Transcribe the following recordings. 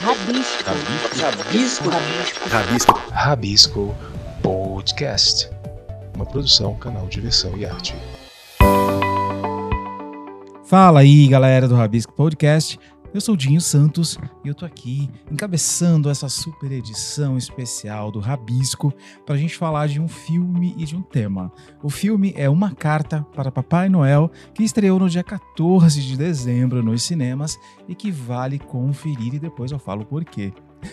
Rabisco. Rabisco. Rabisco. Rabisco. Rabisco Podcast. Uma produção, canal de diversão e arte. Fala aí, galera do Rabisco Podcast. Eu sou Dinho Santos e eu tô aqui encabeçando essa super edição especial do Rabisco para a gente falar de um filme e de um tema. O filme é Uma Carta para Papai Noel, que estreou no dia 14 de dezembro nos cinemas e que vale conferir e depois eu falo por quê.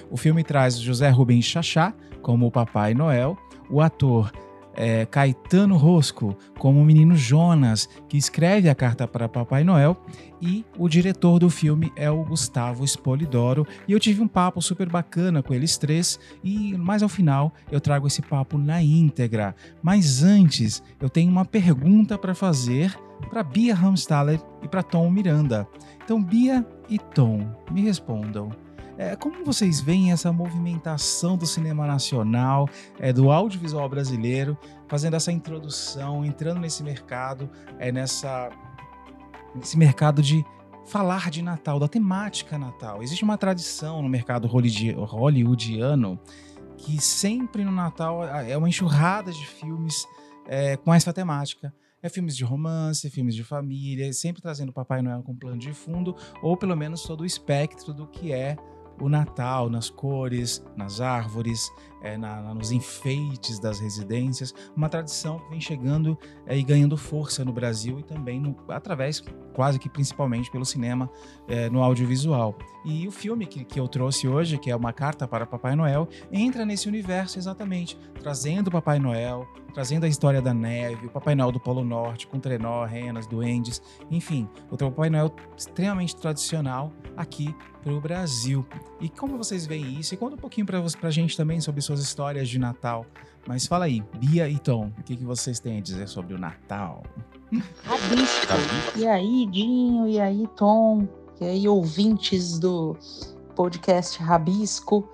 O filme traz José Rubens Chachá como o Papai Noel, o ator é, Caetano Rosco como o menino Jonas, que escreve a carta para Papai Noel, e o diretor do filme é o Gustavo Spolidoro. E eu tive um papo super bacana com eles três, e mais ao final eu trago esse papo na íntegra. Mas antes, eu tenho uma pergunta para fazer para Bia Hamstaller e para Tom Miranda. Então, Bia e Tom, me respondam. É, como vocês veem essa movimentação do cinema nacional, é, do audiovisual brasileiro, fazendo essa introdução, entrando nesse mercado, é, nessa, nesse mercado de falar de Natal, da temática Natal. Existe uma tradição no mercado hollywoodiano que sempre no Natal é uma enxurrada de filmes é, com essa temática. É filmes de romance, filmes de família, sempre trazendo Papai Noel com plano de fundo, ou pelo menos todo o espectro do que é o Natal nas cores, nas árvores, é, na, nos enfeites das residências, uma tradição que vem chegando é, e ganhando força no Brasil e também no, através, quase que principalmente pelo cinema, é, no audiovisual. E o filme que, que eu trouxe hoje, que é Uma Carta para Papai Noel, entra nesse universo exatamente, trazendo o Papai Noel, trazendo a história da neve, o Papai Noel do Polo Norte, com trenó, renas, duendes, enfim, o Papai Noel extremamente tradicional aqui para o Brasil. E como vocês veem isso? E conta um pouquinho para a gente também sobre suas histórias de Natal. Mas fala aí, Bia e Tom, o que, que vocês têm a dizer sobre o Natal? Rabisco. E aí, Dinho, e aí, Tom, e aí, ouvintes do podcast Rabisco.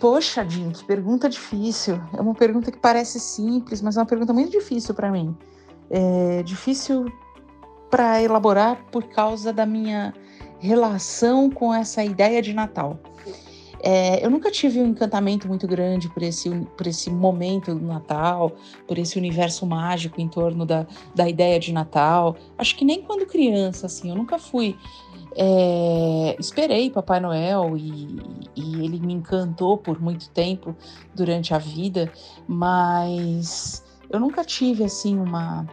Poxa, Dinho, que pergunta difícil. É uma pergunta que parece simples, mas é uma pergunta muito difícil para mim. É difícil para elaborar por causa da minha relação com essa ideia de Natal. É, eu nunca tive um encantamento muito grande por esse, por esse momento do Natal, por esse universo mágico em torno da, da ideia de Natal. Acho que nem quando criança, assim, eu nunca fui. É, esperei Papai Noel e, e ele me encantou por muito tempo durante a vida, mas eu nunca tive, assim, uma.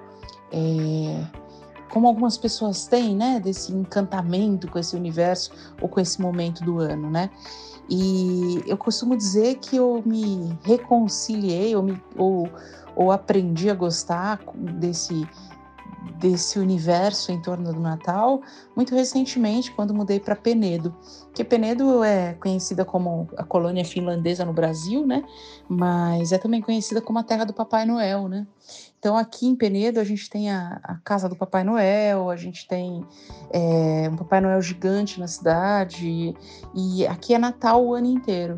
É, como algumas pessoas têm, né, desse encantamento com esse universo ou com esse momento do ano, né? E eu costumo dizer que eu me reconciliei ou, me, ou, ou aprendi a gostar desse, desse universo em torno do Natal muito recentemente, quando mudei para Penedo. Que Penedo é conhecida como a colônia finlandesa no Brasil, né? Mas é também conhecida como a terra do Papai Noel, né? Então, aqui em Penedo, a gente tem a, a casa do Papai Noel, a gente tem é, um Papai Noel gigante na cidade, e aqui é Natal o ano inteiro.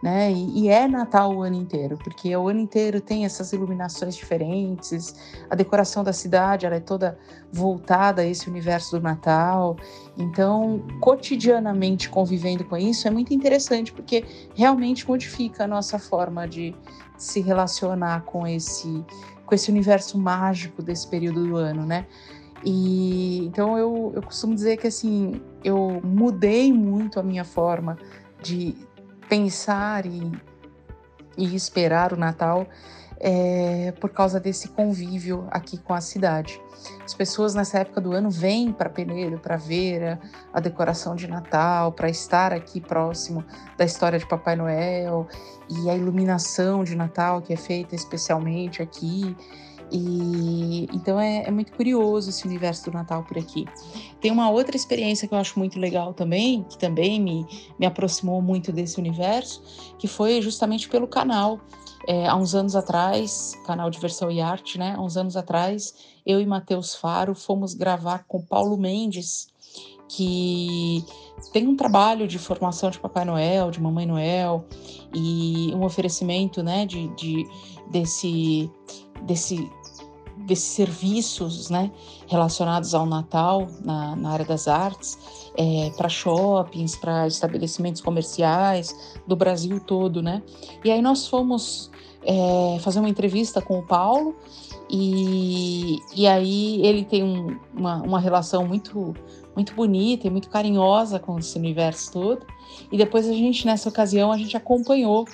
Né? E, e, é Natal o ano inteiro, porque o ano inteiro tem essas iluminações diferentes, a decoração da cidade ela é toda voltada a esse universo do Natal. Então, cotidianamente convivendo com isso é muito interessante, porque realmente modifica a nossa forma de se relacionar com esse com esse universo mágico desse período do ano, né? E então eu, eu costumo dizer que assim, eu mudei muito a minha forma de pensar e, e esperar o Natal é, por causa desse convívio aqui com a cidade. As pessoas nessa época do ano vêm para Penedo para ver a, decoração de Natal, para estar aqui próximo da história de Papai Noel e a iluminação de Natal que é feita especialmente aqui. E então é, é, muito curioso esse universo do Natal por aqui. Tem uma outra experiência que eu acho muito legal também, que também me, me aproximou muito desse universo, que foi justamente pelo canal. É, há uns anos atrás, canal Diversão e Arte, né? Há uns anos atrás, eu e Matheus Faro fomos gravar com Paulo Mendes, que tem um trabalho de formação de Papai Noel, de Mamãe Noel, e um oferecimento, né, de, de desse, desse desses serviços né, relacionados ao Natal na, na área das artes, é, para shoppings, para estabelecimentos comerciais do Brasil todo, né? E aí nós fomos é, fazer uma entrevista com o Paulo e, e aí ele tem um, uma, uma relação muito muito bonita e muito carinhosa com esse universo todo. E depois a gente, nessa ocasião, a gente acompanhou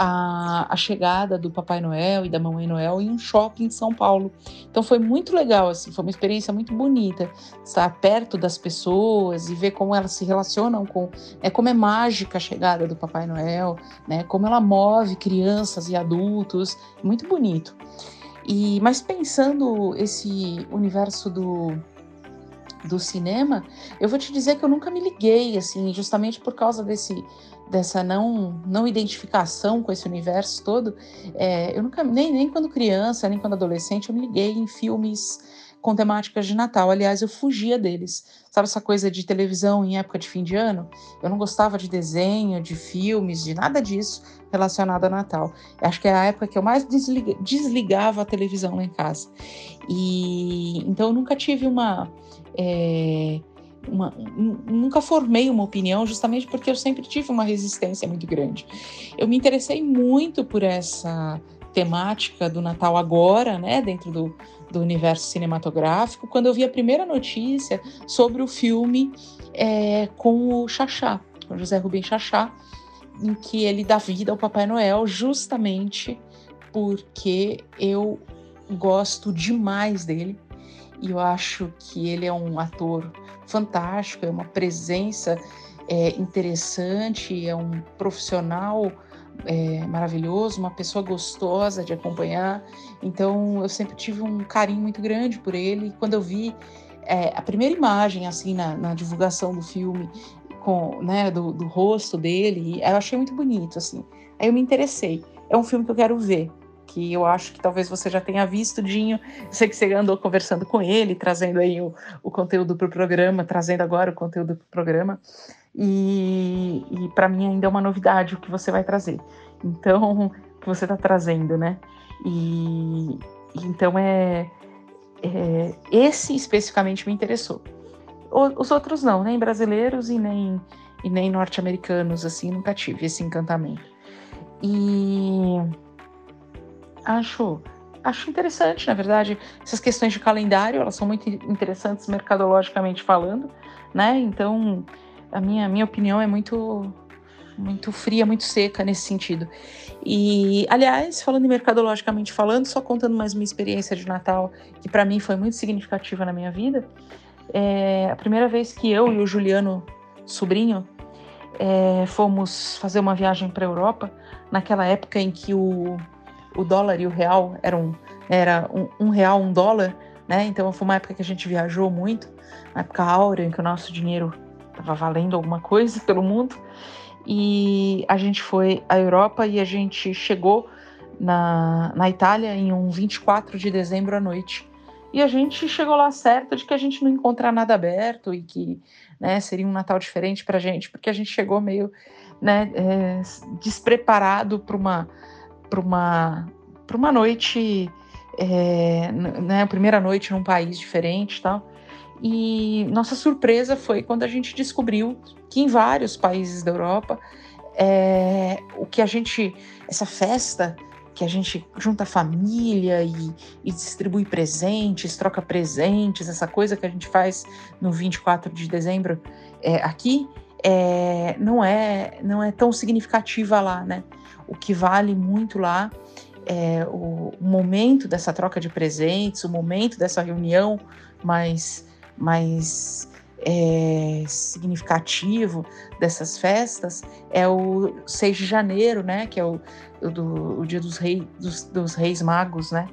a, a, chegada do Papai Noel e da Mamãe Noel em um shopping em São Paulo. Então foi muito legal, assim, foi uma experiência muito bonita estar perto das pessoas e ver como elas se relacionam com, né, como é mágica a chegada do Papai Noel, né, como ela move crianças e adultos, muito bonito. E mas pensando esse universo do do cinema, eu vou te dizer que eu nunca me liguei, assim, justamente por causa desse dessa não não identificação com esse universo todo. É, eu nunca nem nem quando criança nem quando adolescente eu me liguei em filmes com temáticas de Natal. Aliás, eu fugia deles. Sabe essa coisa de televisão em época de fim de ano? Eu não gostava de desenho, de filmes, de nada disso relacionado a Natal. Acho que é a época que eu mais desliga, desligava a televisão lá em casa. E então eu nunca tive uma, é, uma nunca formei uma opinião justamente porque eu sempre tive uma resistência muito grande. Eu me interessei muito por essa temática do Natal agora, né, dentro do, do universo cinematográfico, quando eu vi a primeira notícia sobre o filme é, com o Xaxá, com José Rubem Xaxá, em que ele dá vida ao Papai Noel, justamente porque eu gosto demais dele e eu acho que ele é um ator fantástico, é uma presença é, interessante, é um profissional é, maravilhoso, uma pessoa gostosa de acompanhar. Então eu sempre tive um carinho muito grande por ele. E quando eu vi é, a primeira imagem assim na, na, divulgação do filme com né, do, do rosto dele, eu achei muito bonito assim. Aí eu me interessei. É um filme que eu quero ver que eu acho que talvez você já tenha visto, Dinho. Sei que você andou conversando com ele, trazendo aí o, o conteúdo para o programa, trazendo agora o conteúdo para o programa. E, e para mim ainda é uma novidade o que você vai trazer. Então, o que você está trazendo, né? E, então é, é, esse especificamente me interessou. O, os outros não, nem brasileiros e nem e nem norte-americanos assim, nunca tive esse encantamento. E acho acho interessante, na verdade, essas questões de calendário, elas são muito interessantes mercadologicamente falando, né? Então, a minha, minha opinião é muito muito fria, muito seca nesse sentido. E, aliás, falando mercadologicamente falando, só contando mais uma experiência de Natal que para mim foi muito significativa na minha vida, é a primeira vez que eu e o Juliano, sobrinho, é, fomos fazer uma viagem para Europa, naquela época em que o, o dólar e o real eram era um, um real, um dólar, né? Então foi uma época que a gente viajou muito, uma época áurea em que o nosso dinheiro estava valendo alguma coisa pelo mundo. E a gente foi à Europa e a gente chegou na, na Itália em um 24 de dezembro à noite. E a gente chegou lá certo de que a gente não encontrar nada aberto e que né, seria um Natal diferente para a gente, porque a gente chegou meio né, é, despreparado para uma, uma, uma noite, é, né, primeira noite num país diferente tal. E nossa surpresa foi quando a gente descobriu que em vários países da Europa é, o que a gente, essa festa que a gente junta a família e, e, distribui presentes, troca presentes, essa coisa que a gente faz no 24 de dezembro é, aqui, é, não é não é tão significativa lá, né? O que vale muito lá é o, momento dessa troca de presentes, o momento dessa reunião mais mais é, significativo dessas festas é o 6 de janeiro, né, que é o, o, do, o dia dos, rei, dos, dos, reis magos, né,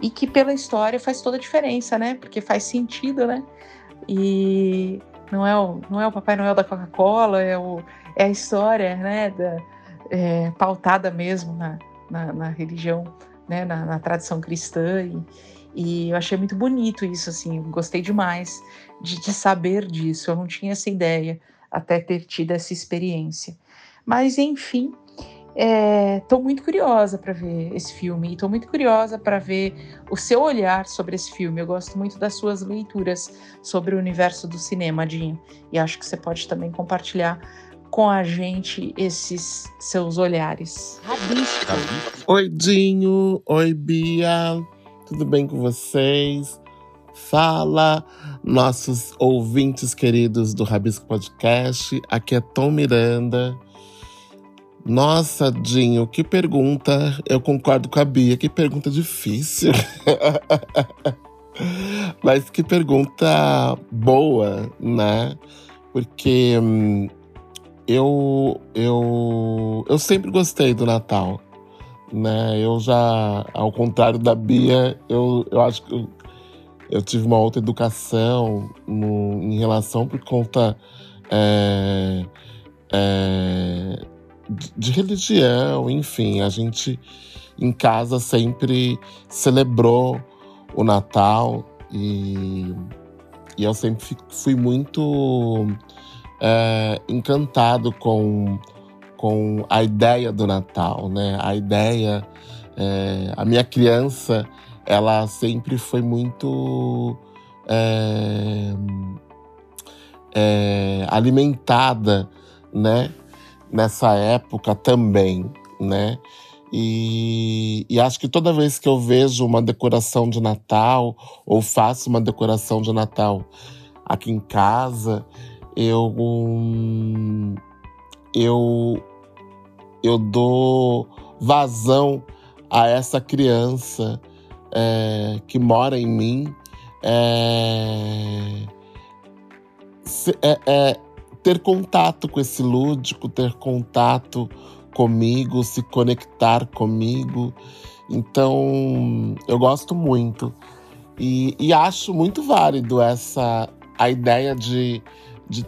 e que pela história faz toda a diferença, né, porque faz sentido, né, e não é o, não é o Papai Noel da Coca-Cola, é, o, é a história, né, da, é, pautada mesmo na, na, na religião, né, na, na tradição cristã e, e eu achei muito bonito isso, assim, gostei demais de, de saber disso. Eu não tinha essa ideia até ter tido essa experiência. Mas, enfim, Estou é, muito curiosa para ver esse filme e estou muito curiosa para ver o seu olhar sobre esse filme. Eu gosto muito das suas leituras sobre o universo do cinema, Dinho, e acho que você pode também compartilhar com a gente esses seus olhares. Rabisco. Oi, Dinho. Oi, Bia. Tudo bem com vocês? Fala, nossos ouvintes queridos do Rabisco Podcast. Aqui é Tom Miranda. Nossa, Dinho, que pergunta. Eu concordo com a Bia, que pergunta difícil. Mas que pergunta boa, né? Porque hum, eu, eu, eu sempre gostei do Natal. Né? Eu já, ao contrário da Bia, eu, eu acho que eu, eu tive uma outra educação no, em relação por conta é, é, de religião, enfim, a gente em casa sempre celebrou o Natal e, e eu sempre fui muito é, encantado com, com a ideia do Natal, né? A ideia, é, a minha criança, ela sempre foi muito é, é alimentada, né? nessa época também, né? E, e, acho que toda vez que eu vejo uma decoração de Natal ou faço uma decoração de Natal aqui em casa, eu eu eu dou vazão a essa criança é, que mora em mim. É, é, é ter contato com esse lúdico, ter contato comigo, se conectar comigo. Então, eu gosto muito. E, e acho muito válido essa a ideia de, de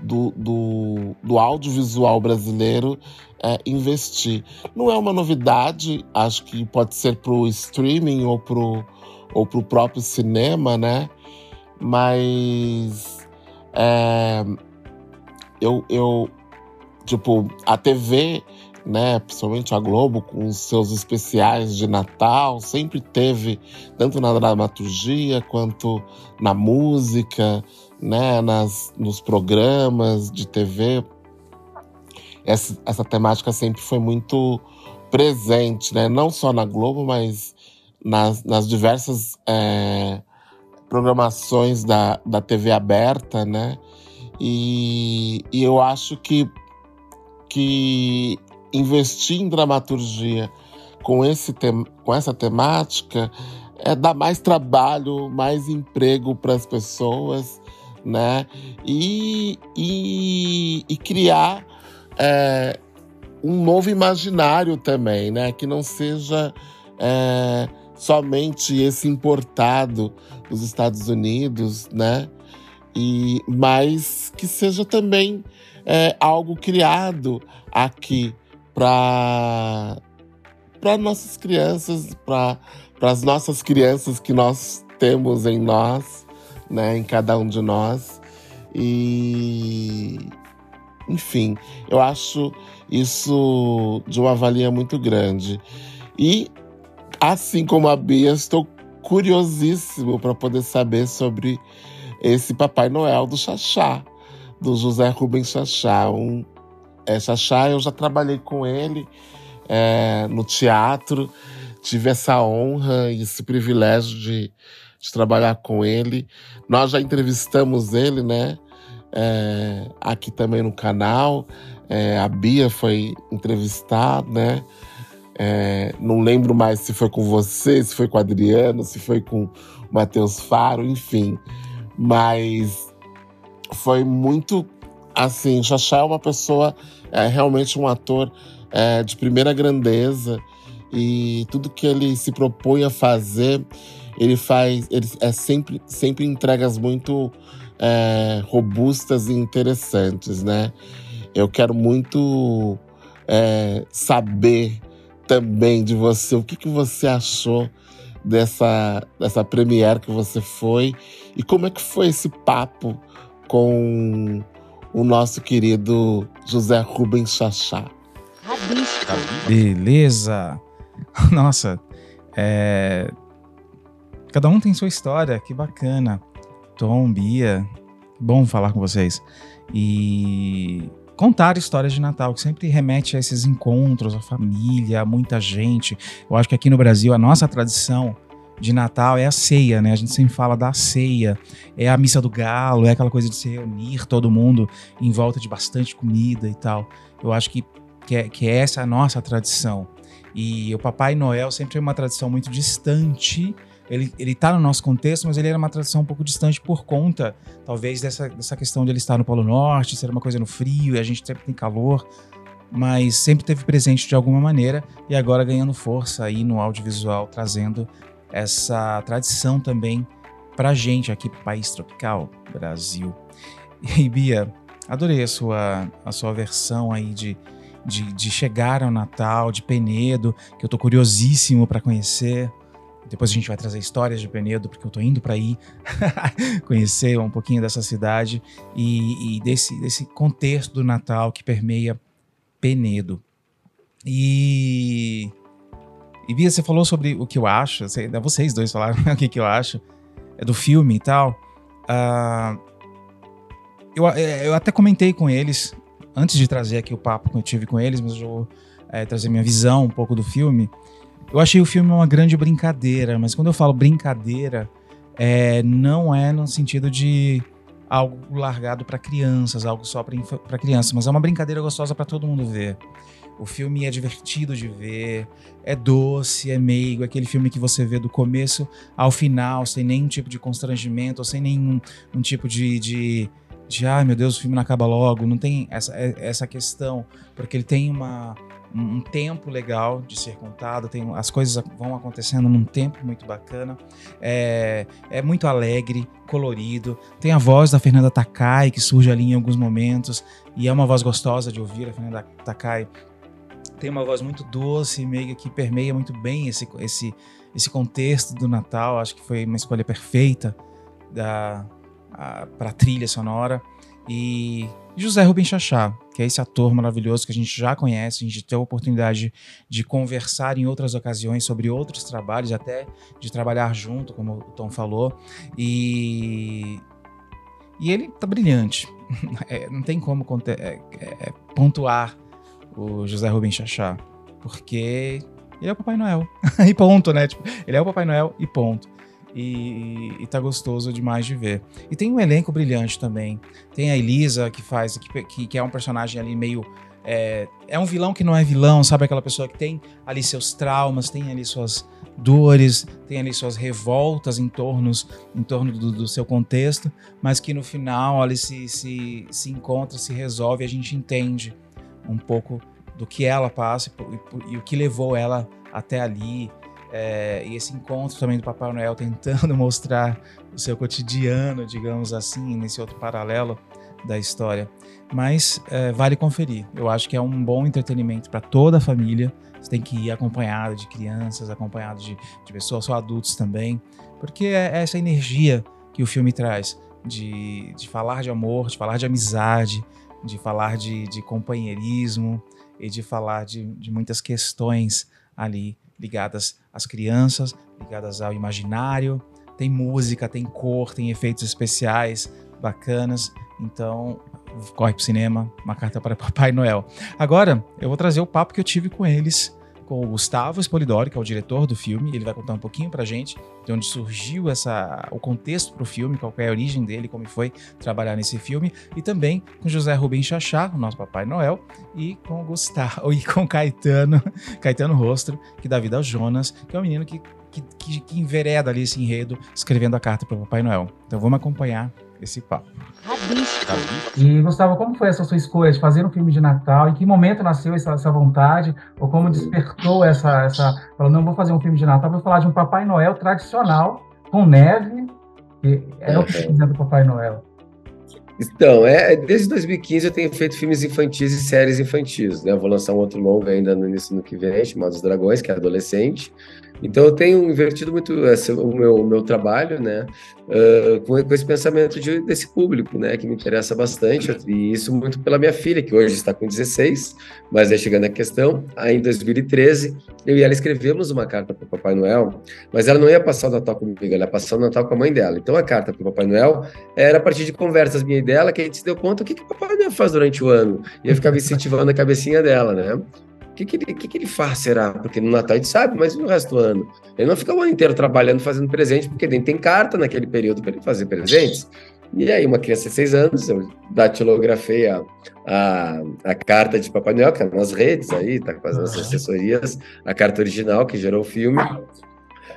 do, do, do, audiovisual brasileiro é, investir. Não é uma novidade, acho que pode ser para o streaming ou para ou o próprio cinema, né? Mas é, eu, eu tipo, a TV, né, principalmente a Globo, com os seus especiais de Natal, sempre teve, tanto na dramaturgia quanto na música, né, nas, nos programas de TV. Essa, essa temática sempre foi muito presente, né, não só na Globo, mas nas, nas diversas é, programações da, da TV aberta, né, e, e eu acho que, que investir em dramaturgia com, esse tem, com essa temática é dar mais trabalho, mais emprego para as pessoas, né? E, e, e criar é, um novo imaginário também, né? Que não seja é, somente esse importado dos Estados Unidos, né? e mas que seja também é, algo criado aqui para para nossas crianças, para as nossas crianças que nós temos em nós, né, em cada um de nós. E enfim, eu acho isso de uma valia muito grande. E assim como a Bia, estou curiosíssimo para poder saber sobre esse Papai Noel do Xaxá, do José Rubens Xaxá. Um, é, Xaxá, eu já trabalhei com ele é, no teatro, tive essa honra e esse privilégio de, de trabalhar com ele. Nós já entrevistamos ele, né? É, aqui também no canal. É, a Bia foi entrevistada, né? É, não lembro mais se foi com você, se foi com o Adriano, se foi com o Matheus Faro, enfim. Mas foi muito assim, Xaxá é uma pessoa, é realmente um ator é, de primeira grandeza e tudo que ele se propõe a fazer, ele faz, ele é sempre, sempre entregas muito é, robustas e interessantes, né? Eu quero muito é, saber também de você o que, que você achou dessa, dessa premiere que você foi e como é que foi esse papo com o nosso querido José Rubens Chachá. Beleza. Nossa, é... cada um tem sua história, que bacana. Tom, Bia, bom falar com vocês. E contar histórias de Natal, que sempre remete a esses encontros, a família, a muita gente. Eu acho que aqui no Brasil a nossa tradição de Natal é a ceia, né? A gente sempre fala da ceia, é a missa do galo, é aquela coisa de se reunir todo mundo em volta de bastante comida e tal. Eu acho que, que, é, que é essa a nossa tradição. E o Papai Noel sempre é uma tradição muito distante. Ele, ele tá no nosso contexto, mas ele era uma tradição um pouco distante por conta, talvez, dessa, dessa questão de ele estar no Polo Norte, ser uma coisa no frio e a gente sempre tem calor. Mas sempre teve presente de alguma maneira e agora ganhando força aí no audiovisual, trazendo essa tradição também pra gente aqui país tropical, Brasil. E Bia, adorei a sua, a sua versão aí de, de, de chegar ao Natal, de Penedo, que eu tô curiosíssimo para conhecer. Depois a gente vai trazer histórias de Penedo, porque eu tô indo para ir conhecer um pouquinho dessa cidade e, e, desse, desse contexto do Natal que permeia Penedo. E e Bia, você falou sobre o que eu acho, né, vocês dois falaram o que, que eu acho é do filme e tal. Uh, eu, é, eu até comentei com eles, antes de trazer aqui o papo que eu tive com eles, mas eu vou é, trazer minha visão um pouco do filme. Eu achei o filme uma grande brincadeira, mas quando eu falo brincadeira, é, não é no sentido de algo largado para crianças, algo só para crianças, mas é uma brincadeira gostosa para todo mundo ver. O filme é divertido de ver, é doce, é meigo, é aquele filme que você vê do começo ao final, sem nenhum tipo de constrangimento, sem nenhum um tipo de, de, de ai meu Deus, o filme não acaba logo. Não tem essa, é, essa questão, porque ele tem uma, um tempo legal de ser contado, tem, as coisas vão acontecendo num tempo muito bacana, é, é muito alegre, colorido, tem a voz da Fernanda Takai que surge ali em alguns momentos e é uma voz gostosa de ouvir, a Fernanda Takai tem uma voz muito doce, meio que permeia muito bem esse, esse, esse contexto do Natal. Acho que foi uma escolha perfeita para trilha sonora. E José Rubem Chachá, que é esse ator maravilhoso que a gente já conhece, a gente teve a oportunidade de conversar em outras ocasiões sobre outros trabalhos, até de trabalhar junto, como o Tom falou. E, e ele tá brilhante. É, não tem como é, é, pontuar o José Rubens Chachá, porque ele é o Papai Noel. e ponto, né? Tipo, ele é o Papai Noel e ponto. E, e, tá gostoso demais de ver. E tem um elenco brilhante também. Tem a Elisa, que faz, que, que é um personagem ali meio. É, é um vilão que não é vilão, sabe? Aquela pessoa que tem ali seus traumas, tem ali suas dores, tem ali suas revoltas em torno, em torno do, do seu contexto, mas que no final ali se, se, se encontra, se resolve, a gente entende um pouco do que ela passa e, e, e o que levou ela até ali. É, e esse encontro também do Papai Noel tentando mostrar o seu cotidiano, digamos assim, nesse outro paralelo da história. Mas é, vale conferir. Eu acho que é um bom entretenimento para toda a família. Você tem que ir acompanhado de crianças, acompanhado de, de pessoas, só adultos também, porque é essa energia que o filme traz de, de falar de amor, de falar de amizade, de falar de, de companheirismo e de falar de, de muitas questões ali ligadas às crianças, ligadas ao imaginário. Tem música, tem cor, tem efeitos especiais bacanas. Então, corre pro cinema, uma carta para Papai Noel. Agora, eu vou trazer o papo que eu tive com eles com o Gustavo Espolidori, que é o diretor do filme. Ele vai contar um pouquinho pra gente de onde surgiu essa, o contexto pro filme, qual é a origem dele, como foi trabalhar nesse filme. E também com José Rubens Chachá, o nosso Papai Noel, e com o Gustavo, e com Caetano, Caetano Rostro, que dá vida ao Jonas, que é um menino que, que, que, que envereda ali esse enredo, escrevendo a carta pro Papai Noel. Então vamos acompanhar esse papo. E, Gustavo, como foi essa sua escolha de fazer um filme de Natal? Em que momento nasceu essa, essa vontade? Ou como despertou essa, essa... Falou, não, vou fazer um filme de Natal, vou falar de um Papai Noel tradicional, com neve, que é o que é. do Papai Noel. Então, é, desde 2015 eu tenho feito filmes infantis e séries infantis, né? Eu vou lançar um outro longo ainda no início do que vem, chamado Os Dragões, que é adolescente. Então eu tenho invertido muito esse, o, meu, meu trabalho, né, uh, com, com, esse pensamento de, desse público, né, que me interessa bastante, e isso muito pela minha filha, que hoje está com 16, mas é chegando a questão, aí em 2013, eu e ela escrevemos uma carta para o Papai Noel, mas ela não ia passar o Natal comigo, ela ia passar o Natal com a mãe dela. Então a carta para o Papai Noel era a partir de conversas minha e dela que a gente se deu conta o que, que o Papai Noel faz durante o ano, e eu ficava incentivando a cabecinha dela, né. O que, que, ele, que, que ele faz, será? Porque no Natal a gente sabe, mas no resto do ano? Ele não fica o ano inteiro trabalhando, fazendo presente, porque nem tem carta naquele período para ele fazer presentes. E aí, uma criança de seis anos, eu datilografei a, a, a carta de Papai Noel, que é nas redes aí, tá com as nossas assessorias, a carta original que gerou o filme,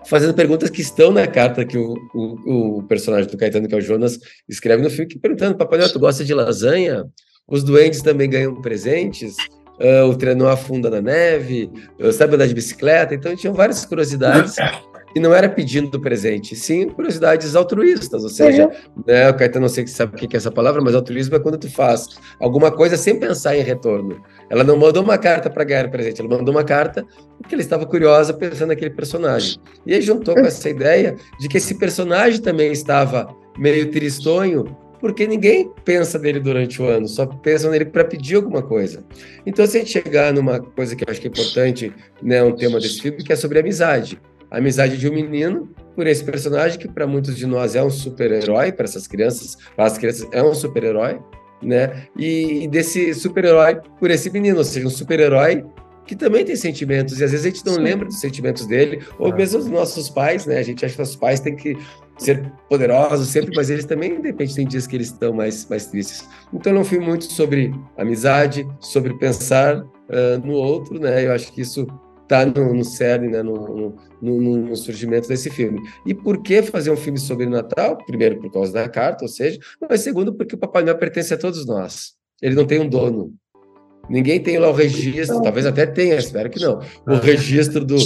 fazendo perguntas que estão na carta que o, o, o personagem do Caetano, que é o Jonas, escreve no filme, que perguntando, Papai Noel, tu gosta de lasanha? Os doentes também ganham presentes? Uh, o trem não afunda na neve, sabe andar de bicicleta, então tinham várias curiosidades e não era pedindo presente, sim curiosidades altruístas, ou seja, uhum. né, o Caetano não sei se sabe o que é essa palavra, mas altruísmo é quando tu faz alguma coisa sem pensar em retorno. Ela não mandou uma carta para ganhar presente, ela mandou uma carta porque ela estava curiosa pensando naquele personagem. E aí juntou com essa ideia de que esse personagem também estava meio tristonho porque ninguém pensa nele durante o ano, só pensa nele para pedir alguma coisa. Então, se a gente chegar numa coisa que eu acho que é importante, né, um tema desse filme, que é sobre amizade. A amizade de um menino por esse personagem que para muitos de nós é um super-herói, para essas crianças, para as crianças é um super-herói, né? E desse super-herói por esse menino, ou seja, um super-herói que também tem sentimentos, e às vezes a gente não Sim. lembra dos sentimentos dele, ou é. mesmo os nossos pais, né? A gente acha que os pais têm que ser poderosos sempre, mas eles também, de repente, tem dias que eles estão mais, mais tristes. Então, um filme muito sobre amizade, sobre pensar uh, no outro, né? Eu acho que isso está no, no cerne, né? No, no, no, surgimento desse filme. E por que fazer um filme sobre Natal? Primeiro, por causa da carta, ou seja, mas segundo, porque o Papai Noel pertence a todos nós. Ele não tem um dono. Ninguém tem lá o registro, talvez até tenha, espero que não, o ah. registro do,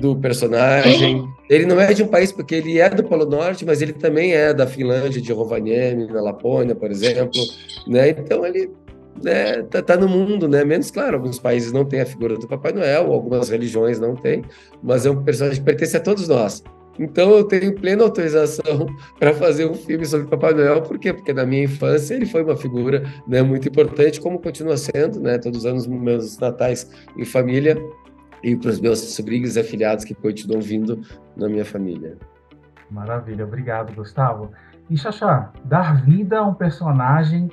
do personagem. Ele não é de um país, porque ele é do Polo Norte, mas ele também é da Finlândia, de Rovaniemi, na Lapônia, por exemplo. Né? Então ele né, tá, tá, no mundo, né? Menos claro, alguns países não têm a figura do Papai Noel, algumas religiões não têm, mas é um personagem que pertence a todos nós. Então eu tenho plena autorização para fazer um filme sobre Papai Noel, por quê? Porque na minha infância ele foi uma figura né, muito importante, como continua sendo, né? Todos os anos meus natais em família e para os meus sobrinhos e afilhados que continuam vindo na minha família. Maravilha, obrigado, Gustavo. E Xaxá, dar vida a um personagem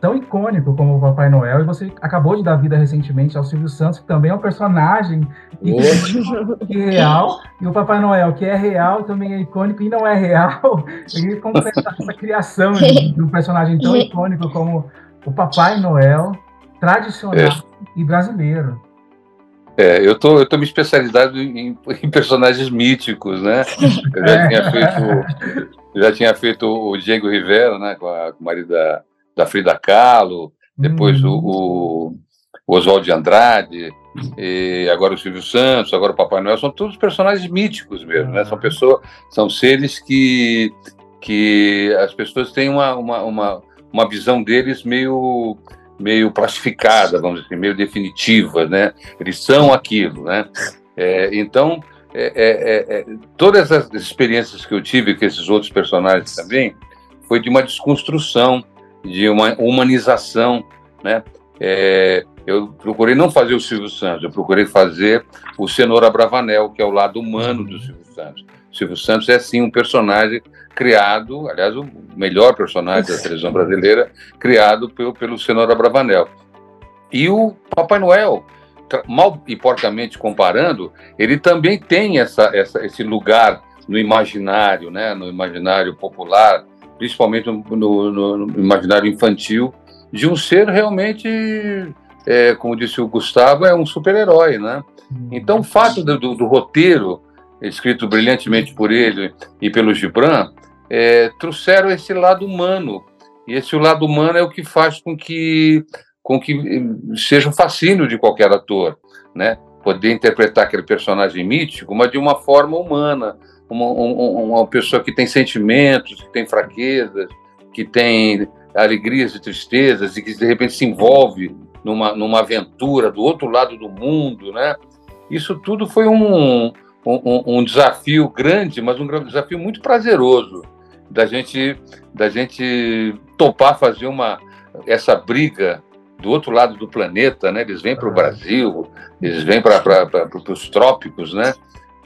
tão icônico como o Papai Noel, e você acabou de dar vida recentemente ao Silvio Santos, que também é um personagem que é real, e o Papai Noel, que é real, também é icônico e não é real. E completa essa criação de um personagem tão icônico como o Papai Noel, tradicional é. e brasileiro. É, eu tô, eu tô me especializando em, em personagens míticos, né? Eu já é. tinha feito, já tinha feito o Diego Rivera, né, com, a, com o marido da, da Frida Kahlo, depois hum. o, o Oswald de Andrade, e agora o Silvio Santos, agora o Papai Noel, são todos personagens míticos mesmo, né? São pessoas, são seres que, que as pessoas têm uma, uma, uma, uma visão deles meio meio plastificada, vamos dizer, meio definitiva, né? Eles são aquilo, né? É, então, é, é, é, é todas as experiências que eu tive com esses outros personagens também foi de uma desconstrução de uma humanização, né? É, eu procurei não fazer o Silvio Santos, eu procurei fazer o Cenoura Bravanel, que é o lado humano do Silvio Santos. O Silvio Santos é sim um personagem criado, aliás, o melhor personagem da televisão brasileira, criado pelo, pelo Cenoura Bravanel. E o Papai Noel, mal e porcamente comparando, ele também tem essa, essa, esse lugar no imaginário, né, no imaginário popular, principalmente no, no, no imaginário infantil, de um ser realmente, é, como disse o Gustavo, é um super-herói, né? Uhum. Então, o fato do, do, do, roteiro, escrito brilhantemente por ele e pelo Gibran, é, trouxeram esse lado humano. E esse lado humano é o que faz com que, com que seja um fascínio de qualquer ator, né? Poder interpretar aquele personagem mítico, mas de uma forma humana, uma, uma pessoa que tem sentimentos, que tem fraquezas, que tem alegrias e tristezas e que de repente se envolve numa, numa aventura do outro lado do mundo, né? Isso tudo foi um, um, um, desafio grande, mas um desafio muito prazeroso da gente, da gente topar fazer uma essa briga do outro lado do planeta, né? Eles vêm para o Brasil, eles vêm para os trópicos, né?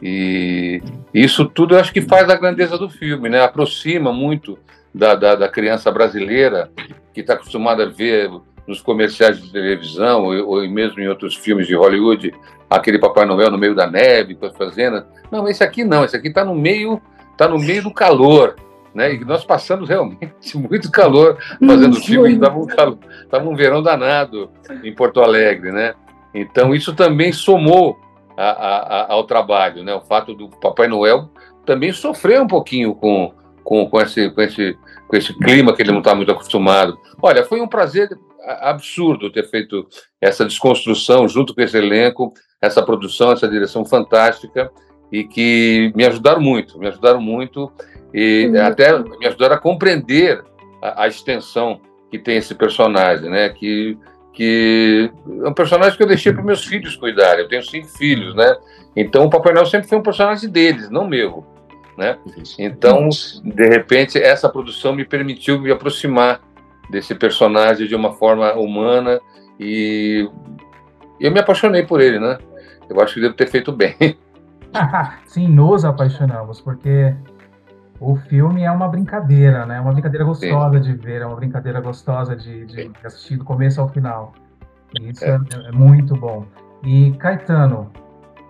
E isso tudo eu acho que faz a grandeza do filme, né? Aproxima muito da, da, da criança brasileira que está acostumada a ver nos comerciais de televisão ou, ou, mesmo em outros filmes de Hollywood aquele Papai Noel no meio da neve com as fazendas. Não, esse aqui não, esse aqui está no meio, está no meio do calor, né? E nós passamos realmente muito calor fazendo o filme, estava um, calor, tava um verão danado em Porto Alegre, né? Então isso também somou a, a, ao trabalho, né? O fato do Papai Noel também sofrer um pouquinho com, com, com, esse, com, esse, com esse clima que ele não está muito acostumado. Olha, foi um prazer absurdo ter feito essa desconstrução junto com esse elenco, essa produção, essa direção fantástica e que me ajudaram muito, me ajudaram muito e até me ajudaram a compreender a, a, extensão que tem esse personagem, né? Que que é um personagem que eu deixei para meus filhos cuidarem. Eu tenho cinco filhos, né? Então o Papai Noel sempre foi um personagem deles, não meu, né? Então, de repente, essa produção me permitiu me aproximar desse personagem de uma forma humana e eu me apaixonei por ele, né? Eu acho que devo ter feito bem. Sim, nos apaixonamos, porque o filme é uma brincadeira, né? É uma brincadeira gostosa Sim. de ver, é uma brincadeira gostosa de, de assistir do começo ao final. E isso é. É, é. muito bom. E Caetano,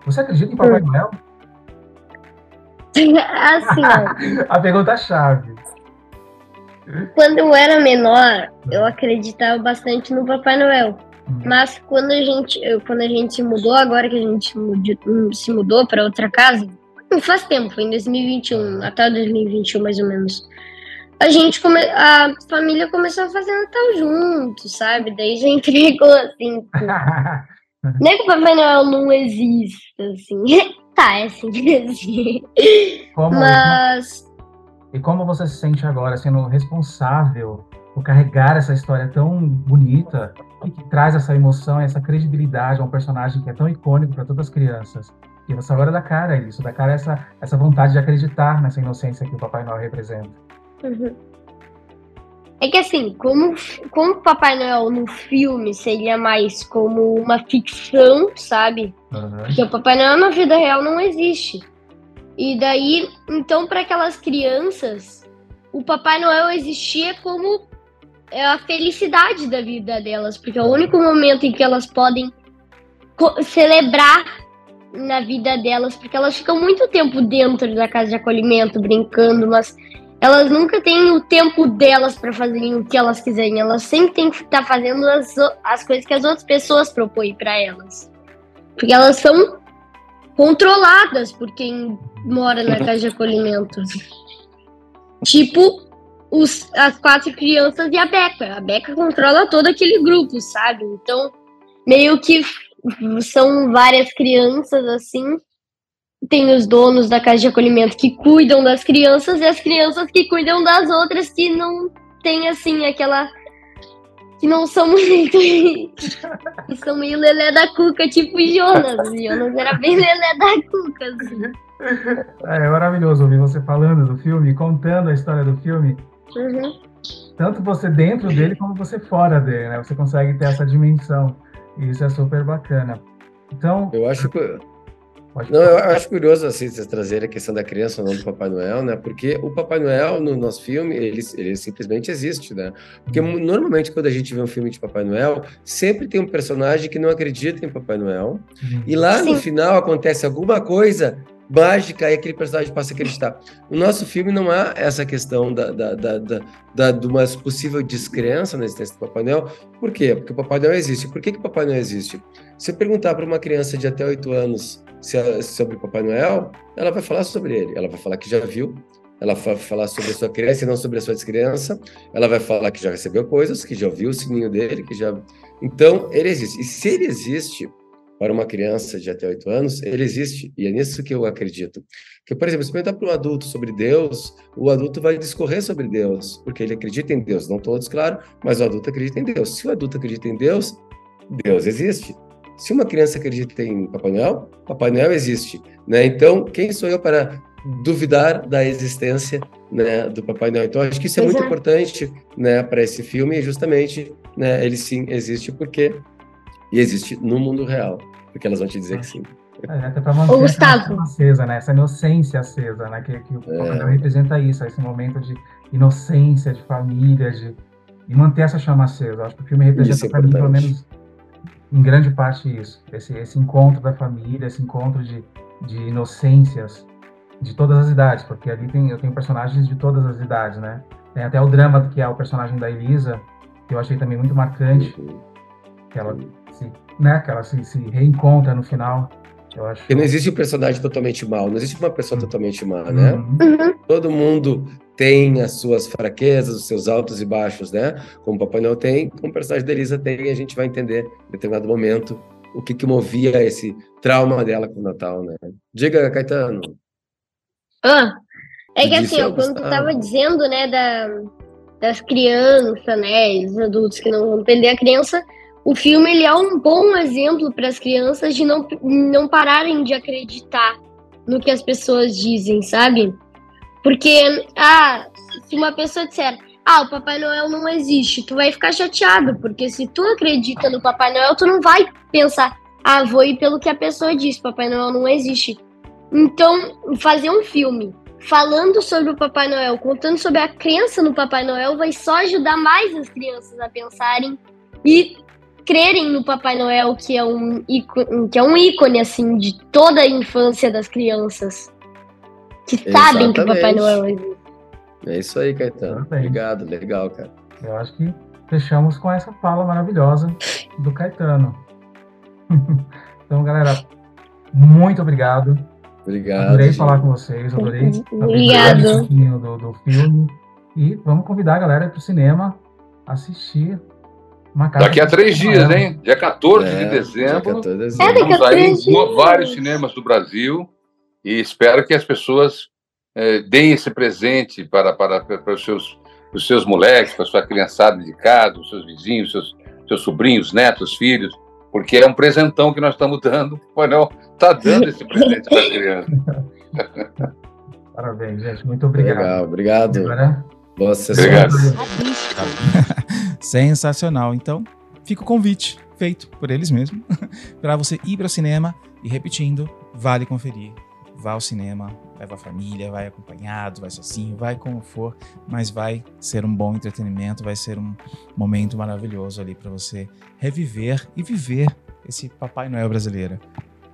você acredita em Papai Noel? Assim, a pergunta chave. Quando eu era menor, eu acreditava bastante no Papai Noel. Uhum. Mas quando a gente, quando a gente se mudou, agora que a gente se mudou para outra casa, faz tempo, foi em 2021, até 2021 mais ou menos. A gente come, a família começou a fazer Natal junto, sabe? Daí já entregou assim. não é que o Papai Noel não exista, assim. tá, é assim que Como Mas. E como você se sente agora sendo responsável por carregar essa história tão bonita e que traz essa emoção, essa credibilidade a um personagem que é tão icônico para todas as crianças? E você agora dá cara a isso, dá cara a essa, essa vontade de acreditar nessa inocência que o Papai Noel representa. Uhum. É que assim, como, como o Papai Noel no filme seria mais como uma ficção, sabe? Uhum. Porque o Papai Noel na vida real não existe. E daí, então, para aquelas crianças, o Papai Noel existia como é a felicidade da vida delas, porque é o único momento em que elas podem celebrar na vida delas, porque elas ficam muito tempo dentro da casa de acolhimento, brincando, mas elas nunca têm o tempo delas para fazerem o que elas quiserem. Elas sempre têm que estar fazendo as, as coisas que as outras pessoas propõem para elas. Porque elas são controladas por quem mora na casa de acolhimento. Tipo, os, as quatro crianças e a Beca. A Beca controla todo aquele grupo, sabe? Então, meio que são várias crianças assim. Tem os donos da casa de acolhimento que cuidam das crianças e as crianças que cuidam das outras que não tem assim aquela que não são muito. que são meio lelé da cuca, tipo Jonas. Jonas era bem lelé da cuca, assim. É, é maravilhoso ouvir você falando do filme, contando a história do filme. Uhum. Tanto você dentro dele como você fora dele, né? Você consegue ter essa dimensão. Isso é super bacana. Então. Eu acho que não, eu acho curioso assim, vocês trazerem a questão da criança, o nome do Papai Noel, né? Porque o Papai Noel no nosso filme, ele, ele simplesmente existe, né? Porque uhum. normalmente quando a gente vê um filme de Papai Noel, sempre tem um personagem que não acredita em Papai Noel. Uhum. E lá Sim. no final acontece alguma coisa mágica e aquele personagem passa a acreditar. No nosso filme não há essa questão da, da, da, da, da de uma possível descrença na existência do Papai Noel. Por quê? Porque o Papai Noel existe. Por que, que o Papai Noel existe? Se eu perguntar para uma criança de até 8 anos se, sobre o Papai Noel, ela vai falar sobre ele. Ela vai falar que já viu, ela vai falar sobre a sua criança e não sobre a sua descrença. Ela vai falar que já recebeu coisas, que já ouviu o sininho dele, que já. Então, ele existe. E se ele existe, para uma criança de até 8 anos, ele existe, e é nisso que eu acredito. Que, por exemplo, se perguntar para um adulto sobre Deus, o adulto vai discorrer sobre Deus, porque ele acredita em Deus, não todos, claro, mas o adulto acredita em Deus. Se o adulto acredita em Deus, Deus existe. Se uma criança acredita em Papai Noel, Papai Noel existe, né? Então, quem sou eu para duvidar da existência né, do Papai Noel. Então, acho que isso é muito importante né, para esse filme, justamente, né, ele sim existe porque e existe no mundo real, porque elas vão te dizer que sim. É, até para manter Ô, essa acesa, né? Essa inocência acesa, né? Que, que o é. Representa isso, esse momento de inocência, de família, de, de manter essa chama acesa. Eu acho que o filme representa é para mim, pelo menos em grande parte isso. Esse, esse encontro da família, esse encontro de, de inocências de todas as idades, porque ali tem, eu tenho personagens de todas as idades, né? Tem até o drama que é o personagem da Elisa, que eu achei também muito marcante, que ela se, né, que ela se, se reencontra no final. Eu acho. Porque não existe um personagem totalmente mal, não existe uma pessoa uhum. totalmente má, né? Uhum. Todo mundo tem as suas fraquezas, os seus altos e baixos, né? Como o Papai Noel tem, como o personagem da Elisa tem, a gente vai entender em determinado momento o que, que movia esse trauma dela com o Natal, né? Diga, Caetano. Ah, é que assim, ó, quando tu tava dizendo, né, da, das crianças, né, dos adultos que não vão perder a criança, o filme ele é um bom exemplo para as crianças de não, não pararem de acreditar no que as pessoas dizem, sabe? Porque, ah, se uma pessoa disser, ah, o Papai Noel não existe, tu vai ficar chateado, porque se tu acredita no Papai Noel, tu não vai pensar, ah, vou ir pelo que a pessoa diz, Papai Noel não existe. Então, fazer um filme falando sobre o Papai Noel, contando sobre a crença no Papai Noel, vai só ajudar mais as crianças a pensarem e crerem no Papai Noel, que é um ícone, que é um ícone assim de toda a infância das crianças, que Exatamente. sabem que o Papai Noel existe. É isso aí, Caetano. Exatamente. Obrigado, legal, cara. Eu acho que fechamos com essa fala maravilhosa do Caetano. então, galera, muito obrigado Obrigado. Adorei gente. falar com vocês, adorei Obrigado. Do, do filme. E vamos convidar a galera para o cinema assistir Daqui a três dias, hein? Dia 14 é, de dezembro. Dia 14 de dezembro. É, Estamos aí em vários cinemas do Brasil e espero que as pessoas é, deem esse presente para, para, para os, seus, os seus moleques, para a sua criançada de casa, os seus vizinhos, seus, seus sobrinhos, netos, filhos, porque é um presentão que nós estamos dando. O Painel está dando esse presente para a criança. Parabéns, gente. Muito obrigado. Legal, obrigado. Agora, Boa sessão. Obrigado. Sensacional. Então, fica o convite feito por eles mesmos para você ir para o cinema e repetindo, vale conferir. Vá ao cinema, leva a família, vai acompanhado, vai sozinho, vai como for, mas vai ser um bom entretenimento, vai ser um momento maravilhoso ali para você reviver e viver esse Papai Noel brasileiro.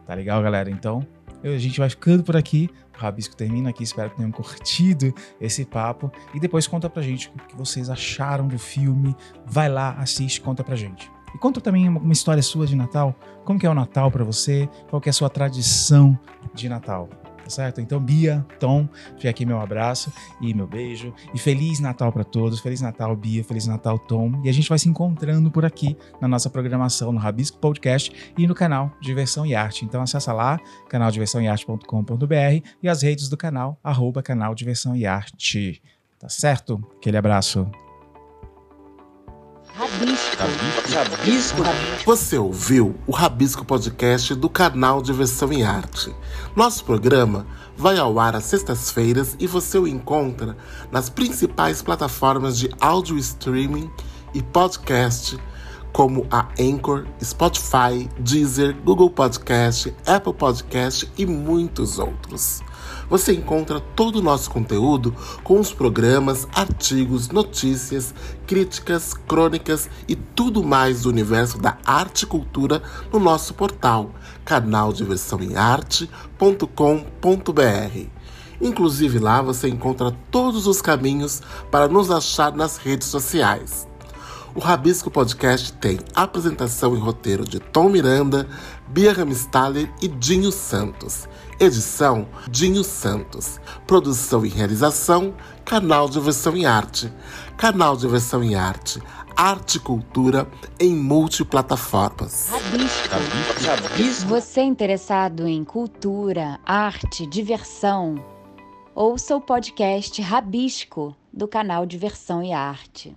Tá legal, galera? Então, a gente vai ficando por aqui. O Rabisco termina aqui. Espero que tenham curtido esse papo. E depois conta pra gente o que vocês acharam do filme. Vai lá, assiste, conta pra gente. E conta também uma história sua de Natal. Como que é o Natal para você? Qual que é a sua tradição de Natal? Certo? Então, Bia, Tom, fica aqui meu abraço e meu beijo. E Feliz Natal para todos. Feliz Natal, Bia. Feliz Natal, Tom. E a gente vai se encontrando por aqui na nossa programação no Rabisco Podcast e no canal Diversão e Arte. Então, acessa lá, canaldiversãoearte.com.br e as redes do canal, arroba canal Diversão e Arte. Tá certo? Aquele abraço. Rabisco. Rabisco. Rabisco. Você ouviu o Rabisco Podcast do canal Diversão e Arte. Nosso programa vai ao ar às sextas-feiras e você o encontra nas principais plataformas de áudio streaming e podcast, como a Anchor, Spotify, Deezer, Google Podcast, Apple Podcast e muitos outros. Você encontra todo o nosso conteúdo com os programas, artigos, notícias, críticas, crônicas e tudo mais do universo da arte e cultura no nosso portal canaldiversãoemarte.com.br. Inclusive lá você encontra todos os caminhos para nos achar nas redes sociais. O Rabisco Podcast tem apresentação e roteiro de Tom Miranda, Bia Ramstaller e Dinho Santos. Edição Dinho Santos. Produção e realização Canal de Versão em Arte. Canal de Versão em Arte. Arte e cultura em multiplataformas. Você é interessado em cultura, arte, diversão? Ouça o podcast Rabisco do canal Diversão e Arte.